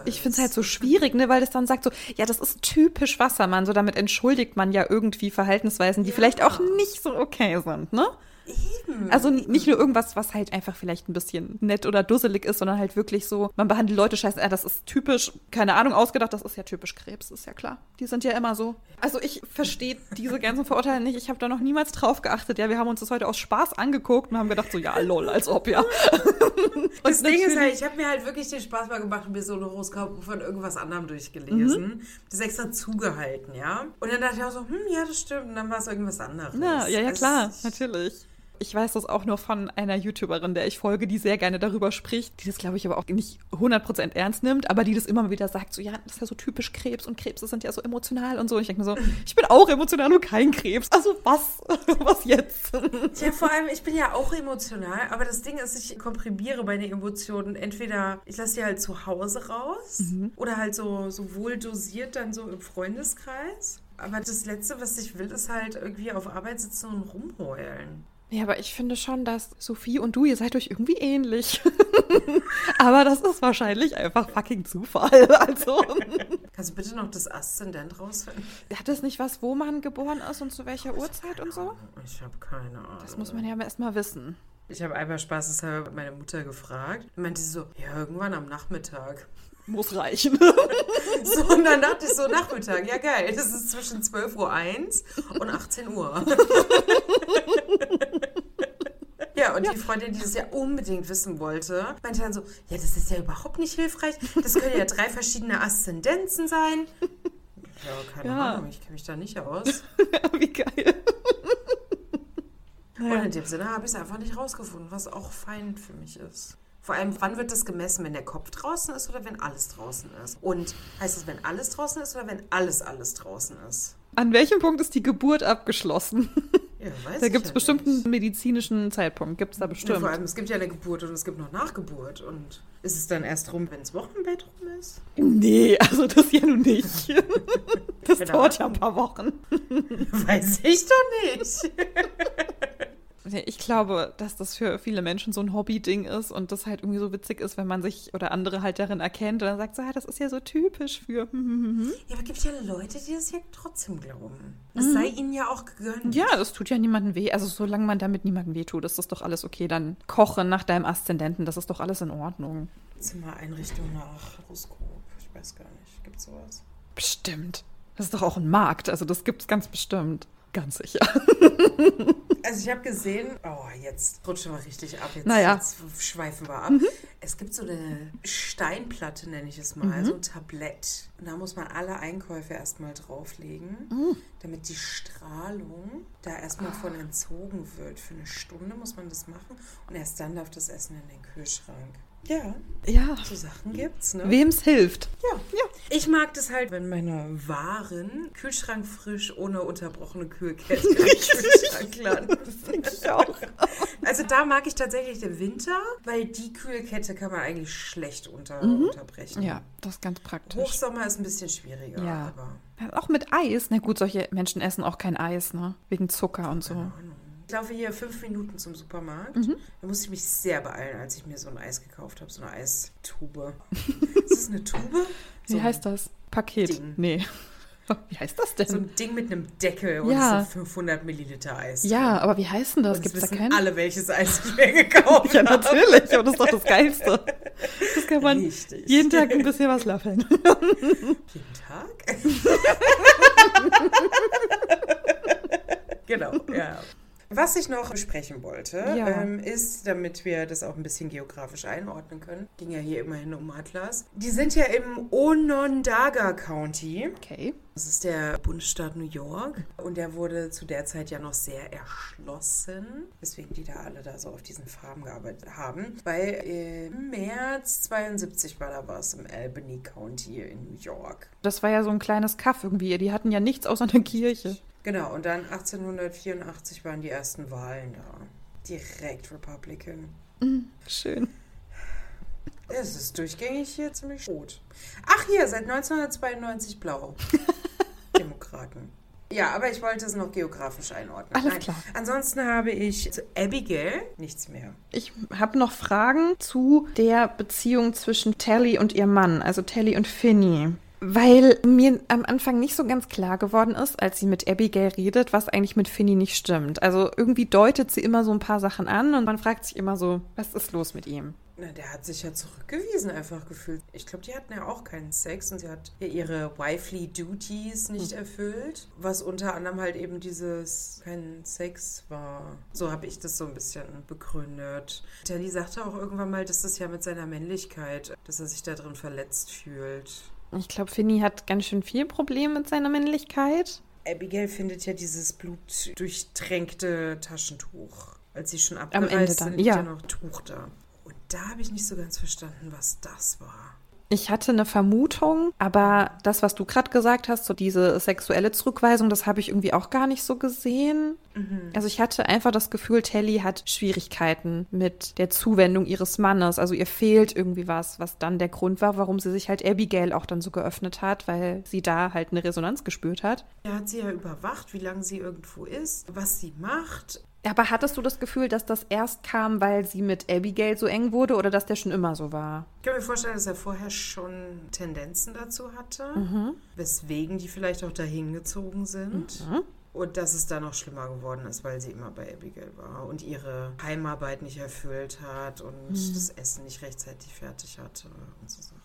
[SPEAKER 1] Ich finde es halt so schwierig, ne, weil es dann sagt so, ja, das ist typisch Wassermann. So damit entschuldigt man ja irgendwie Verhaltensweisen, die ja. vielleicht auch nicht so okay sind, ne? Eben. Also nicht nur irgendwas, was halt einfach vielleicht ein bisschen nett oder dusselig ist, sondern halt wirklich so, man behandelt Leute scheiße, äh, das ist typisch, keine Ahnung, ausgedacht, das ist ja typisch Krebs, ist ja klar. Die sind ja immer so. Also ich verstehe diese ganzen Vorurteile nicht, ich habe da noch niemals drauf geachtet. Ja, wir haben uns das heute aus Spaß angeguckt und haben gedacht so, ja, lol, als ob, ja.
[SPEAKER 2] Und das Ding ist halt, ich habe mir halt wirklich den Spaß mal gemacht und mir so ein Horoskop von irgendwas anderem durchgelesen. Mhm. Das extra zugehalten, ja. Und dann dachte ich auch so, hm, ja, das stimmt. Und dann war es irgendwas anderes.
[SPEAKER 1] Ja, ja, ja, klar, natürlich. Ich weiß das auch nur von einer YouTuberin, der ich folge, die sehr gerne darüber spricht, die das, glaube ich, aber auch nicht 100% ernst nimmt, aber die das immer wieder sagt, so, ja, das ist ja so typisch Krebs und Krebse sind ja so emotional und so. Und ich denke mir so, ich bin auch emotional und kein Krebs. Also was? was jetzt?
[SPEAKER 2] Ja, vor allem, ich bin ja auch emotional, aber das Ding ist, ich komprimiere meine Emotionen. Entweder ich lasse sie halt zu Hause raus mhm. oder halt so, so wohl dosiert dann so im Freundeskreis. Aber das Letzte, was ich will, ist halt irgendwie auf Arbeit sitzen und rumheulen.
[SPEAKER 1] Ja, aber ich finde schon, dass Sophie und du, ihr seid euch irgendwie ähnlich. aber das ist wahrscheinlich einfach fucking Zufall. Also.
[SPEAKER 2] Kannst du bitte noch das Aszendent rausfinden?
[SPEAKER 1] Hat das nicht was, wo man geboren ist und zu welcher Uhrzeit und so?
[SPEAKER 2] Ich habe keine Ahnung.
[SPEAKER 1] Das muss man ja erst mal wissen.
[SPEAKER 2] Ich habe einmal spaßeshalber meine Mutter gefragt. Und meinte sie so, ja, irgendwann am Nachmittag.
[SPEAKER 1] Muss reichen.
[SPEAKER 2] So, und dann dachte ich so, Nachmittag, ja geil. Das ist zwischen 12.01 Uhr und 18 Uhr. Ja, und die Freundin, die das ja unbedingt wissen wollte, meinte dann so, ja, das ist ja überhaupt nicht hilfreich. Das können ja drei verschiedene Aszendenzen sein. Ja, keine
[SPEAKER 1] Ja.
[SPEAKER 2] Ahnung, ich kenne mich da nicht aus.
[SPEAKER 1] Wie geil.
[SPEAKER 2] Und in dem Sinne habe ich es einfach nicht rausgefunden, was auch fein für mich ist. Vor allem, wann wird das gemessen, wenn der Kopf draußen ist oder wenn alles draußen ist? Und heißt es, wenn alles draußen ist oder wenn alles, alles draußen ist?
[SPEAKER 1] An welchem Punkt ist die Geburt abgeschlossen?
[SPEAKER 2] Ja,
[SPEAKER 1] Da gibt es
[SPEAKER 2] ja
[SPEAKER 1] bestimmt
[SPEAKER 2] nicht.
[SPEAKER 1] einen medizinischen Zeitpunkt. Gibt es da
[SPEAKER 2] Ja,
[SPEAKER 1] bestimmt.
[SPEAKER 2] vor allem, es gibt ja eine Geburt und es gibt noch Nachgeburt. Und ist es dann erst rum, wenn das Wochenbett rum ist?
[SPEAKER 1] Nee, also das ja nun nicht. Das dauert ja ein paar Wochen.
[SPEAKER 2] Weiß ich doch nicht.
[SPEAKER 1] Ich glaube, dass das für viele Menschen so ein Hobby-Ding ist und das halt irgendwie so witzig ist, wenn man sich oder andere halt darin erkennt und dann sagt so, ah, das ist ja so typisch für.
[SPEAKER 2] Ja, aber gibt ja Leute, die das ja trotzdem glauben. Das sei ihnen ja auch gegönnt.
[SPEAKER 1] Ja, das tut ja niemandem weh. Also solange man damit niemandem weh tut, ist das doch alles okay. Dann kochen nach deinem Aszendenten, das ist doch alles in Ordnung.
[SPEAKER 2] Zimmereinrichtung nach Horoskop. Ich weiß gar nicht. Gibt sowas?
[SPEAKER 1] Bestimmt. Das ist doch auch ein Markt. Also das gibt's ganz bestimmt. Ganz sicher.
[SPEAKER 2] Also ich habe gesehen, oh, jetzt rutschen wir richtig ab. Jetzt,
[SPEAKER 1] Naja.
[SPEAKER 2] jetzt schweifen wir ab. Es gibt so eine Steinplatte, nenne ich es mal, so ein Tablett. Und da muss man alle Einkäufe erstmal drauflegen, damit die Strahlung da erstmal von entzogen wird. Für eine Stunde muss man das machen und erst dann darf das Essen in den Kühlschrank. Ja,
[SPEAKER 1] Ja.
[SPEAKER 2] so Sachen gibt's, ne?
[SPEAKER 1] Wem's hilft.
[SPEAKER 2] Ja. ja. Ich mag das halt, wenn meine Waren kühlschrankfrisch ohne unterbrochene Kühlkette im Kühlschrank landen.
[SPEAKER 1] Ich auch.
[SPEAKER 2] Also da mag ich tatsächlich den Winter, weil die Kühlkette kann man eigentlich schlecht unter, unterbrechen.
[SPEAKER 1] Ja, das ist ganz praktisch.
[SPEAKER 2] Hochsommer ist ein bisschen schwieriger,
[SPEAKER 1] Ja.
[SPEAKER 2] aber
[SPEAKER 1] Auch mit Eis. Na gut, solche Menschen essen auch kein Eis, ne? Wegen Zucker und so.
[SPEAKER 2] Ich laufe hier fünf Minuten zum Supermarkt.
[SPEAKER 1] Mhm.
[SPEAKER 2] Da musste ich mich sehr beeilen, als ich mir so ein Eis gekauft habe, so eine Eistube. ist das eine Tube? So
[SPEAKER 1] Wie heißt das? Paket.
[SPEAKER 2] Ding.
[SPEAKER 1] Nee. Wie heißt das denn?
[SPEAKER 2] So ein Ding mit einem Deckel und
[SPEAKER 1] Ja.
[SPEAKER 2] sind 500 Milliliter Eis.
[SPEAKER 1] ja, aber wie heißt denn das? Gibt
[SPEAKER 2] es
[SPEAKER 1] da keinen?
[SPEAKER 2] alle, welches Eis ich mir gekauft
[SPEAKER 1] Ja,
[SPEAKER 2] habe.
[SPEAKER 1] natürlich. Aber das ist doch das Geilste. Das kann man
[SPEAKER 2] Richtig.
[SPEAKER 1] jeden Tag ein bisschen was löffeln.
[SPEAKER 2] Jeden Tag? genau, ja. Was ich noch besprechen wollte,
[SPEAKER 1] Ja.
[SPEAKER 2] ähm, ist, damit wir das auch ein bisschen geografisch einordnen können, ging ja hier immerhin um Atlas. Die sind ja im Onondaga County.
[SPEAKER 1] Okay.
[SPEAKER 2] Das ist der Bundesstaat New York und der wurde zu der Zeit ja noch sehr erschlossen, weswegen die da alle da so auf diesen Farben gearbeitet haben. Weil im März 72 war da was im Albany County in New York.
[SPEAKER 1] Das war ja so ein kleines Kaff irgendwie. Die hatten ja nichts außer einer Kirche.
[SPEAKER 2] Genau, und dann 1884 waren die ersten Wahlen da. Direkt Republican.
[SPEAKER 1] Schön.
[SPEAKER 2] Es ist durchgängig hier ziemlich rot. Ach hier, seit 1992 blau. Demokraten. Ja, aber ich wollte es noch geografisch einordnen.
[SPEAKER 1] Alles klar.
[SPEAKER 2] Ansonsten habe ich zu Abigail nichts mehr.
[SPEAKER 1] Ich habe noch Fragen zu der Beziehung zwischen Tally und ihrem Mann, also Tally und Finny. Weil mir am Anfang nicht so ganz klar geworden ist, als sie mit Abigail redet, was eigentlich mit Finny nicht stimmt. Also irgendwie deutet sie immer so ein paar Sachen an und man fragt sich immer so, was ist los mit ihm?
[SPEAKER 2] Na, der hat sich ja zurückgewiesen einfach gefühlt. Ich glaube, die hatten ja auch keinen Sex und sie hat ja ihre wifely Duties nicht erfüllt, was unter anderem halt eben dieses kein Sex war. So habe ich das so ein bisschen begründet. Teddy sagte auch irgendwann mal, dass das ja mit seiner Männlichkeit, dass er sich da drin verletzt fühlt.
[SPEAKER 1] Ich glaube, Finny hat ganz schön viel Problem mit seiner Männlichkeit.
[SPEAKER 2] Abigail findet ja dieses blutdurchtränkte Taschentuch. Als sie schon
[SPEAKER 1] Am
[SPEAKER 2] abgereist sind, liegt
[SPEAKER 1] ja.
[SPEAKER 2] ja noch Tuch da. Und da habe ich nicht so ganz verstanden, was das war.
[SPEAKER 1] Ich hatte eine Vermutung, aber das, was du gerade gesagt hast, so diese sexuelle Zurückweisung, das habe ich irgendwie auch gar nicht so gesehen. Also ich hatte einfach das Gefühl, Telly hat Schwierigkeiten mit der Zuwendung ihres Mannes. Also ihr fehlt irgendwie was, was dann der Grund war, warum sie sich halt Abigail auch dann so geöffnet hat, weil sie da halt eine Resonanz gespürt hat.
[SPEAKER 2] Er hat sie ja überwacht, wie lange sie irgendwo ist, was sie macht.
[SPEAKER 1] Aber hattest du das Gefühl, dass das erst kam, weil sie mit Abigail so eng wurde oder dass der schon immer so war?
[SPEAKER 2] Ich kann mir vorstellen, dass er vorher schon Tendenzen dazu hatte, mhm. weswegen die vielleicht auch dahin gezogen sind. Mhm. Und dass es da noch schlimmer geworden ist, weil sie immer bei Abigail war und ihre Heimarbeit nicht erfüllt hat und mhm. das Essen nicht rechtzeitig fertig hatte und so Sachen.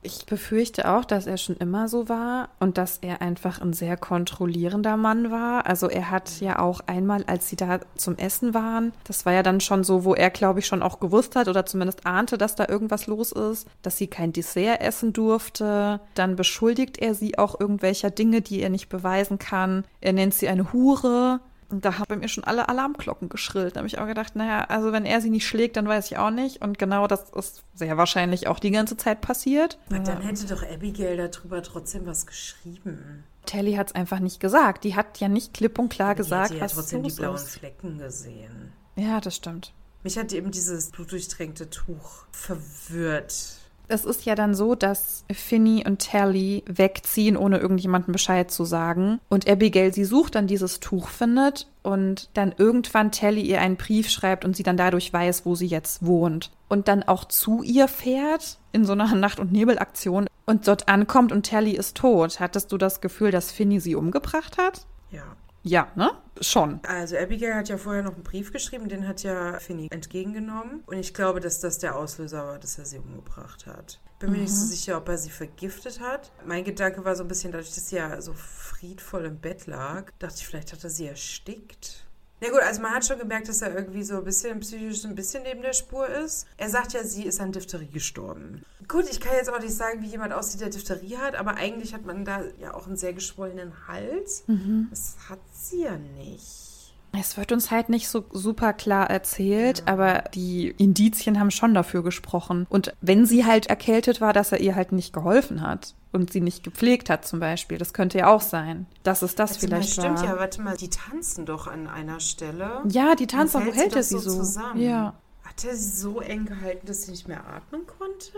[SPEAKER 1] Ich befürchte auch, dass er schon immer so war und dass er einfach ein sehr kontrollierender Mann war. Also er hat ja auch einmal, als sie da zum Essen waren, das war ja dann schon so, wo er, glaube ich, schon auch gewusst hat oder zumindest ahnte, dass da irgendwas los ist, dass sie kein Dessert essen durfte. Dann beschuldigt er sie auch irgendwelcher Dinge, die er nicht beweisen kann. Er nennt sie eine Hure. Und da haben mir schon alle Alarmglocken geschrillt. Da habe ich auch gedacht, naja, also wenn er sie nicht schlägt, dann weiß ich auch nicht. Und genau das ist sehr wahrscheinlich auch die ganze Zeit passiert.
[SPEAKER 2] Aber dann hätte doch Abigail darüber trotzdem was geschrieben.
[SPEAKER 1] Telly hat es einfach nicht gesagt. Die hat ja nicht klipp und klar
[SPEAKER 2] die
[SPEAKER 1] gesagt,
[SPEAKER 2] was
[SPEAKER 1] was
[SPEAKER 2] trotzdem die blauen ist. Flecken gesehen.
[SPEAKER 1] Ja, das stimmt.
[SPEAKER 2] Mich hat eben dieses blutdurchtränkte Tuch verwirrt.
[SPEAKER 1] Es ist ja dann so, dass Finny und Tally wegziehen, ohne irgendjemandem Bescheid zu sagen. Und Abigail sie sucht, dann dieses Tuch findet und dann irgendwann Tally ihr einen Brief schreibt und sie dann dadurch weiß, wo sie jetzt wohnt. Und dann auch zu ihr fährt in so einer Nacht- und Nebelaktion und dort ankommt und Tally ist tot. Hattest du das Gefühl, dass Finny sie umgebracht hat?
[SPEAKER 2] Ja.
[SPEAKER 1] Ja, ne? Schon.
[SPEAKER 2] Also Abigail hat ja vorher noch einen Brief geschrieben, den hat ja Finny entgegengenommen. Und ich glaube, dass das der Auslöser war, dass er sie umgebracht hat. Bin mir mhm. nicht so mhm. sicher, ob er sie vergiftet hat. Mein Gedanke war so ein bisschen, dadurch, dass sie ja so friedvoll im Bett lag, dachte ich, vielleicht hat er sie erstickt. Na gut, also man hat schon gemerkt, dass er irgendwie so ein bisschen psychisch ein bisschen neben der Spur ist. Er sagt ja, sie ist an Diphtherie gestorben. Gut, ich kann jetzt auch nicht sagen, wie jemand aussieht, der Diphtherie hat, aber eigentlich hat man da ja auch einen sehr geschwollenen Hals. Mhm. Das hat sie ja nicht.
[SPEAKER 1] Es wird uns halt nicht so super klar erzählt, ja. aber die Indizien haben schon dafür gesprochen. Und wenn sie halt erkältet war, dass er ihr halt nicht geholfen hat und sie nicht gepflegt hat zum Beispiel. Das könnte ja auch sein, dass es das warte vielleicht
[SPEAKER 2] mal, stimmt
[SPEAKER 1] war.
[SPEAKER 2] ja, warte mal, die tanzen doch an einer Stelle.
[SPEAKER 1] Ja, die tanzen, wo hält er sie so?
[SPEAKER 2] Zusammen.
[SPEAKER 1] Ja.
[SPEAKER 2] Hat er sie so eng gehalten, dass sie nicht mehr atmen konnte?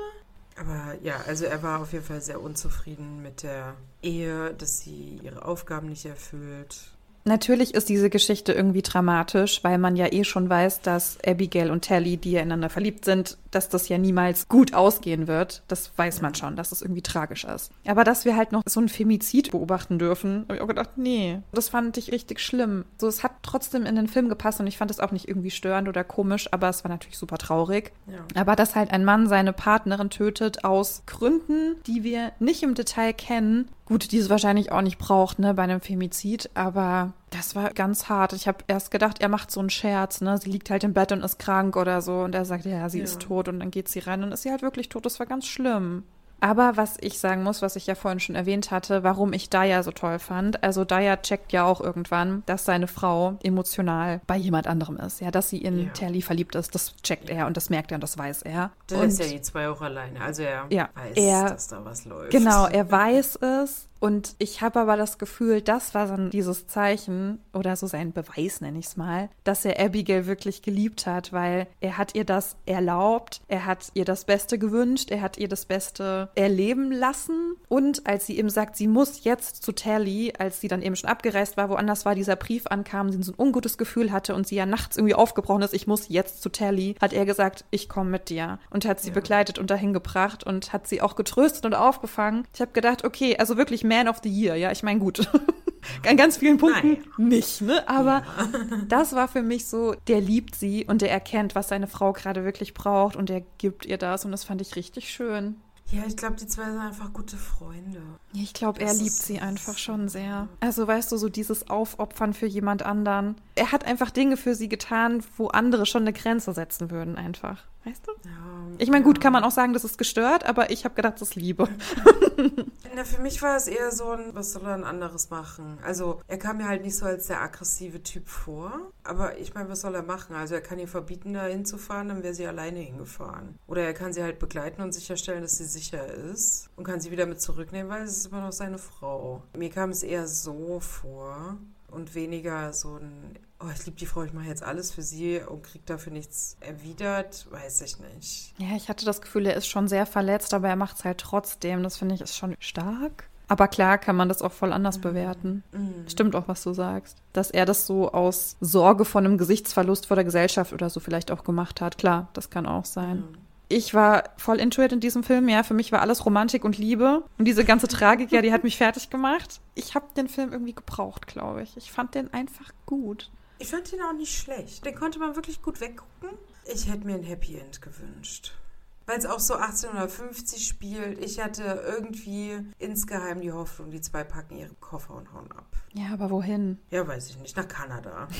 [SPEAKER 2] Aber ja, also er war auf jeden Fall sehr unzufrieden mit der Ehe, dass sie ihre Aufgaben nicht erfüllt.
[SPEAKER 1] Natürlich ist diese Geschichte irgendwie dramatisch, weil man ja eh schon weiß, dass Abigail und Tally, die ja ineinander verliebt sind, dass das ja niemals gut ausgehen wird. Das weiß man schon, dass es das irgendwie tragisch ist. Aber dass wir halt noch so ein Femizid beobachten dürfen, habe ich auch gedacht, nee, das fand ich richtig schlimm. So, es hat trotzdem in den Film gepasst und ich fand es auch nicht irgendwie störend oder komisch, aber es war natürlich super traurig. Ja. Aber dass halt ein Mann seine Partnerin tötet aus Gründen, die wir nicht im Detail kennen, Gut, die es wahrscheinlich auch nicht braucht, ne, bei einem Femizid, aber das war ganz hart. Ich habe erst gedacht, er macht so einen Scherz, ne? Sie liegt halt im Bett und ist krank oder so und er sagt, ja, sie ja. ist tot und dann geht sie rein und ist sie halt wirklich tot. Das war ganz schlimm. Aber was ich sagen muss, was ich ja vorhin schon erwähnt hatte, warum ich Daya so toll fand. Also Daya checkt ja auch irgendwann, dass seine Frau emotional bei jemand anderem ist. Ja, dass sie in ja. Terli verliebt ist, das checkt er und das merkt er und das weiß er.
[SPEAKER 2] Das
[SPEAKER 1] und,
[SPEAKER 2] ist ja die zwei auch alleine. Also er
[SPEAKER 1] ja,
[SPEAKER 2] weiß,
[SPEAKER 1] er,
[SPEAKER 2] dass da was läuft.
[SPEAKER 1] Genau, er weiß es und ich habe aber das Gefühl, das war dann dieses Zeichen oder so sein Beweis, nenne ich es mal, dass er Abigail wirklich geliebt hat, weil er hat ihr das erlaubt, er hat ihr das Beste gewünscht, er hat ihr das Beste erleben lassen. Und als sie ihm sagt, sie muss jetzt zu Tally, als sie dann eben schon abgereist war, woanders war, dieser Brief ankam, sie so ein ungutes Gefühl hatte und sie ja nachts irgendwie aufgebrochen ist, ich muss jetzt zu Tally, hat er gesagt, ich komme mit dir und hat sie ja. begleitet und dahin gebracht und hat sie auch getröstet und aufgefangen. Ich habe gedacht, okay, also wirklich man of the Year, ja, ich meine, gut. An ganz vielen Punkten Nein. nicht, ne? Aber ja. das war für mich so, der liebt sie und der erkennt, was seine Frau gerade wirklich braucht und der gibt ihr das und das fand ich richtig schön.
[SPEAKER 2] Ja, ich glaube, die zwei sind einfach gute Freunde.
[SPEAKER 1] Ich glaube, er liebt sie einfach schon sehr. Also, weißt du, so dieses Aufopfern für jemand anderen. Er hat einfach Dinge für sie getan, wo andere schon eine Grenze setzen würden, einfach. Weißt du? Ja, ich meine, gut, kann man auch sagen, das ist gestört, aber ich habe gedacht, das ist Liebe.
[SPEAKER 2] Na, für mich war es eher so ein, was soll er ein anderes machen? Also, er kam mir halt nicht so als der aggressive Typ vor. Aber ich meine, was soll er machen? Also, er kann ihr verbieten, da hinzufahren, dann wäre sie alleine hingefahren. Oder er kann sie halt begleiten und sicherstellen, dass sie sicher ist. Und kann sie wieder mit zurücknehmen, weil es ist immer noch seine Frau. Mir kam es eher so vor und weniger so ein oh, ich liebe die Frau, ich mache jetzt alles für sie und kriege dafür nichts erwidert, weiß ich nicht.
[SPEAKER 1] Ja, ich hatte das Gefühl, er ist schon sehr verletzt, aber er macht es halt trotzdem. Das finde ich ist schon stark. Aber klar kann man das auch voll anders
[SPEAKER 2] Mhm.
[SPEAKER 1] bewerten. Stimmt auch, was du sagst. Dass er das so aus Sorge vor einem Gesichtsverlust vor der Gesellschaft oder so vielleicht auch gemacht hat. Klar, das kann auch sein. Ich war voll into it in diesem Film, ja. Für mich war alles Romantik und Liebe. Und diese ganze Tragik, ja, die hat mich fertig gemacht. Ich habe den Film irgendwie gebraucht, glaube ich. Ich fand den einfach gut.
[SPEAKER 2] Ich fand den auch nicht schlecht. Den konnte man wirklich gut weggucken. Ich hätte mir ein Happy End gewünscht. Weil es auch so 1850 spielt. Ich hatte irgendwie insgeheim die Hoffnung, die zwei packen ihre Koffer und hauen ab.
[SPEAKER 1] Ja, aber wohin?
[SPEAKER 2] Ja, weiß ich nicht. Nach Kanada.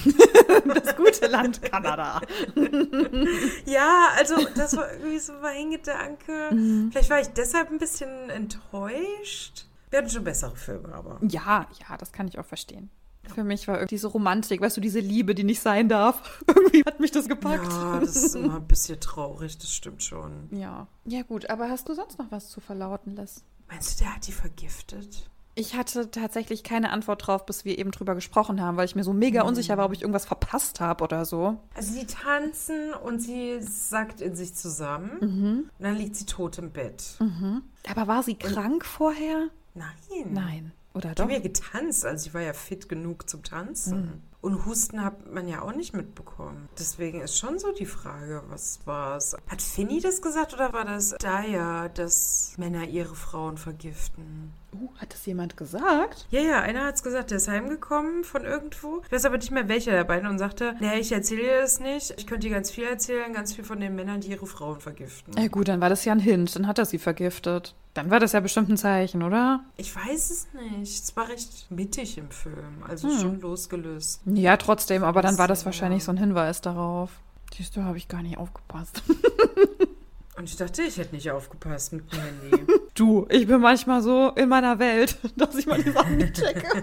[SPEAKER 1] Das gute Land Kanada.
[SPEAKER 2] Ja, also das war irgendwie so mein Gedanke. Vielleicht war ich deshalb ein bisschen enttäuscht. Wir hatten schon bessere Filme, aber.
[SPEAKER 1] Ja, ja, das kann ich auch verstehen. Für mich war irgendwie diese Romantik, weißt du, diese Liebe, die nicht sein darf. irgendwie hat mich das gepackt.
[SPEAKER 2] Ja, das ist immer ein bisschen traurig, das stimmt schon.
[SPEAKER 1] Ja. Ja, gut, aber hast du sonst noch was zu verlauten, Liz?
[SPEAKER 2] Meinst du, der hat die vergiftet?
[SPEAKER 1] Ich hatte tatsächlich keine Antwort drauf, bis wir eben drüber gesprochen haben, weil ich mir so mega unsicher war, ob ich irgendwas verpasst habe oder so.
[SPEAKER 2] Also die tanzen und sie sackt in sich zusammen. Und dann liegt sie tot im Bett.
[SPEAKER 1] Aber war sie krank vorher?
[SPEAKER 2] Nein.
[SPEAKER 1] Nein. Oder
[SPEAKER 2] Die
[SPEAKER 1] doch?
[SPEAKER 2] haben ja getanzt, also ich war ja fit genug zum Tanzen. Und Husten hat man ja auch nicht mitbekommen. Deswegen ist schon so die Frage, was war's? Hat Finny das gesagt oder war das Daya, dass Männer ihre Frauen vergiften?
[SPEAKER 1] Uh, hat das jemand gesagt?
[SPEAKER 2] Ja, ja, einer hat's gesagt, der ist heimgekommen von irgendwo. Ich weiß aber nicht mehr welcher der beiden und sagte, naja, ich erzähle dir das nicht. Ich könnte dir ganz viel erzählen, ganz viel von den Männern, die ihre Frauen vergiften.
[SPEAKER 1] Ja gut, dann war das ja ein Hint, dann hat er sie vergiftet. Dann war das ja bestimmt ein Zeichen, oder?
[SPEAKER 2] Ich weiß es nicht. Es war recht mittig im Film, also schon losgelöst.
[SPEAKER 1] Ja, trotzdem, aber dann war das wahrscheinlich so ein Hinweis darauf. Siehst du, habe ich gar nicht aufgepasst.
[SPEAKER 2] Und ich dachte, ich hätte nicht aufgepasst mit dem Handy.
[SPEAKER 1] Du, ich bin manchmal so in meiner Welt, dass ich mal die Sachen nicht checke.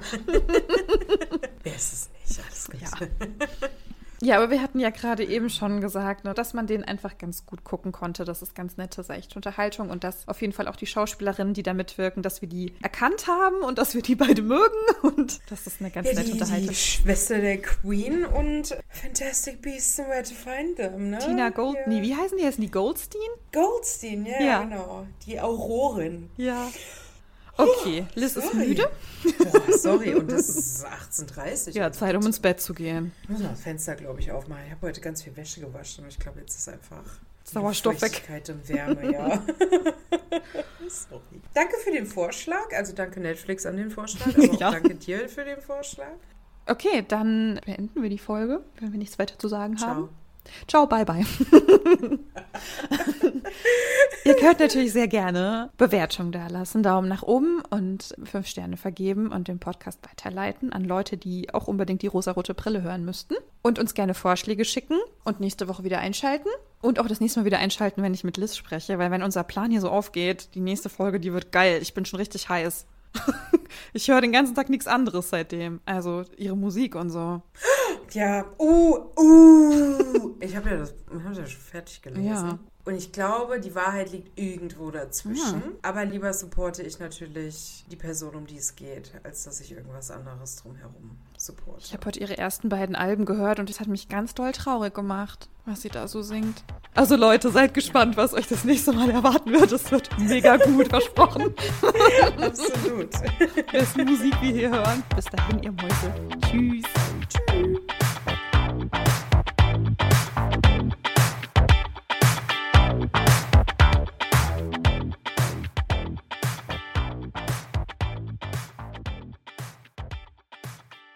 [SPEAKER 2] Wer ist es nicht? Alles gut.
[SPEAKER 1] Ja. Ja, aber wir hatten ja gerade eben schon gesagt, ne, dass man den einfach ganz gut gucken konnte. Das ist ganz nette, seichte Unterhaltung und dass auf jeden Fall auch die Schauspielerinnen, die da mitwirken, dass wir die erkannt haben und dass wir die beide mögen und das ist eine ganz
[SPEAKER 2] Ja,
[SPEAKER 1] nette
[SPEAKER 2] die,
[SPEAKER 1] Unterhaltung.
[SPEAKER 2] die Schwester der Queen und Fantastic Beasts and Where to Find Them, ne?
[SPEAKER 1] Tina Gold,
[SPEAKER 2] Ja.
[SPEAKER 1] wie heißen die? Heißen die Goldstein?
[SPEAKER 2] Goldstein, ja,
[SPEAKER 1] Ja.
[SPEAKER 2] genau. Die Aurorin.
[SPEAKER 1] Ja. Okay, Liz ist
[SPEAKER 2] sorry.
[SPEAKER 1] müde.
[SPEAKER 2] Boah, sorry, und das ist 18.30
[SPEAKER 1] Ja, Zeit, um ins Bett zu gehen.
[SPEAKER 2] Ich muss mal das Fenster, glaube ich, aufmachen. Ich habe heute ganz viel Wäsche gewaschen und ich glaube, jetzt ist einfach
[SPEAKER 1] Sauerstoff weg.
[SPEAKER 2] Und Wärme, ja. Sorry. Danke für den Vorschlag. Also danke Netflix an den Vorschlag, aber auch
[SPEAKER 1] Ja.
[SPEAKER 2] danke dir für den Vorschlag.
[SPEAKER 1] Okay, dann beenden wir die Folge, wenn wir nichts weiter zu sagen
[SPEAKER 2] Ciao.
[SPEAKER 1] haben. Ciao, bye bye. Ihr könnt natürlich sehr gerne Bewertungen da lassen, Daumen nach oben und fünf Sterne vergeben und den Podcast weiterleiten an Leute, die auch unbedingt die rosarote Brille hören müssten. Und uns gerne Vorschläge schicken und nächste Woche wieder einschalten. Und auch das nächste Mal wieder einschalten, wenn ich mit Liz spreche, weil wenn unser Plan hier so aufgeht, die nächste Folge, die wird geil. Ich bin schon richtig heiß. Ich höre den ganzen Tag nichts anderes seitdem. Also ihre Musik und so.
[SPEAKER 2] Ja, uh, uh. Ich habe ja das hab ja schon fertig gelesen.
[SPEAKER 1] Ja.
[SPEAKER 2] Und ich glaube, die Wahrheit liegt irgendwo dazwischen. Aber lieber supporte ich natürlich die Person, um die es geht, als dass ich irgendwas anderes drumherum supporte.
[SPEAKER 1] Ich habe heute ihre ersten beiden Alben gehört und es hat mich ganz doll traurig gemacht, was sie da so singt. Also Leute, seid gespannt, was euch das nächste Mal erwarten wird. Es wird mega gut, versprochen.
[SPEAKER 2] Absolut.
[SPEAKER 1] Dessen Musik wir hier hören. Bis dahin, ihr Mäuse. Tschüss.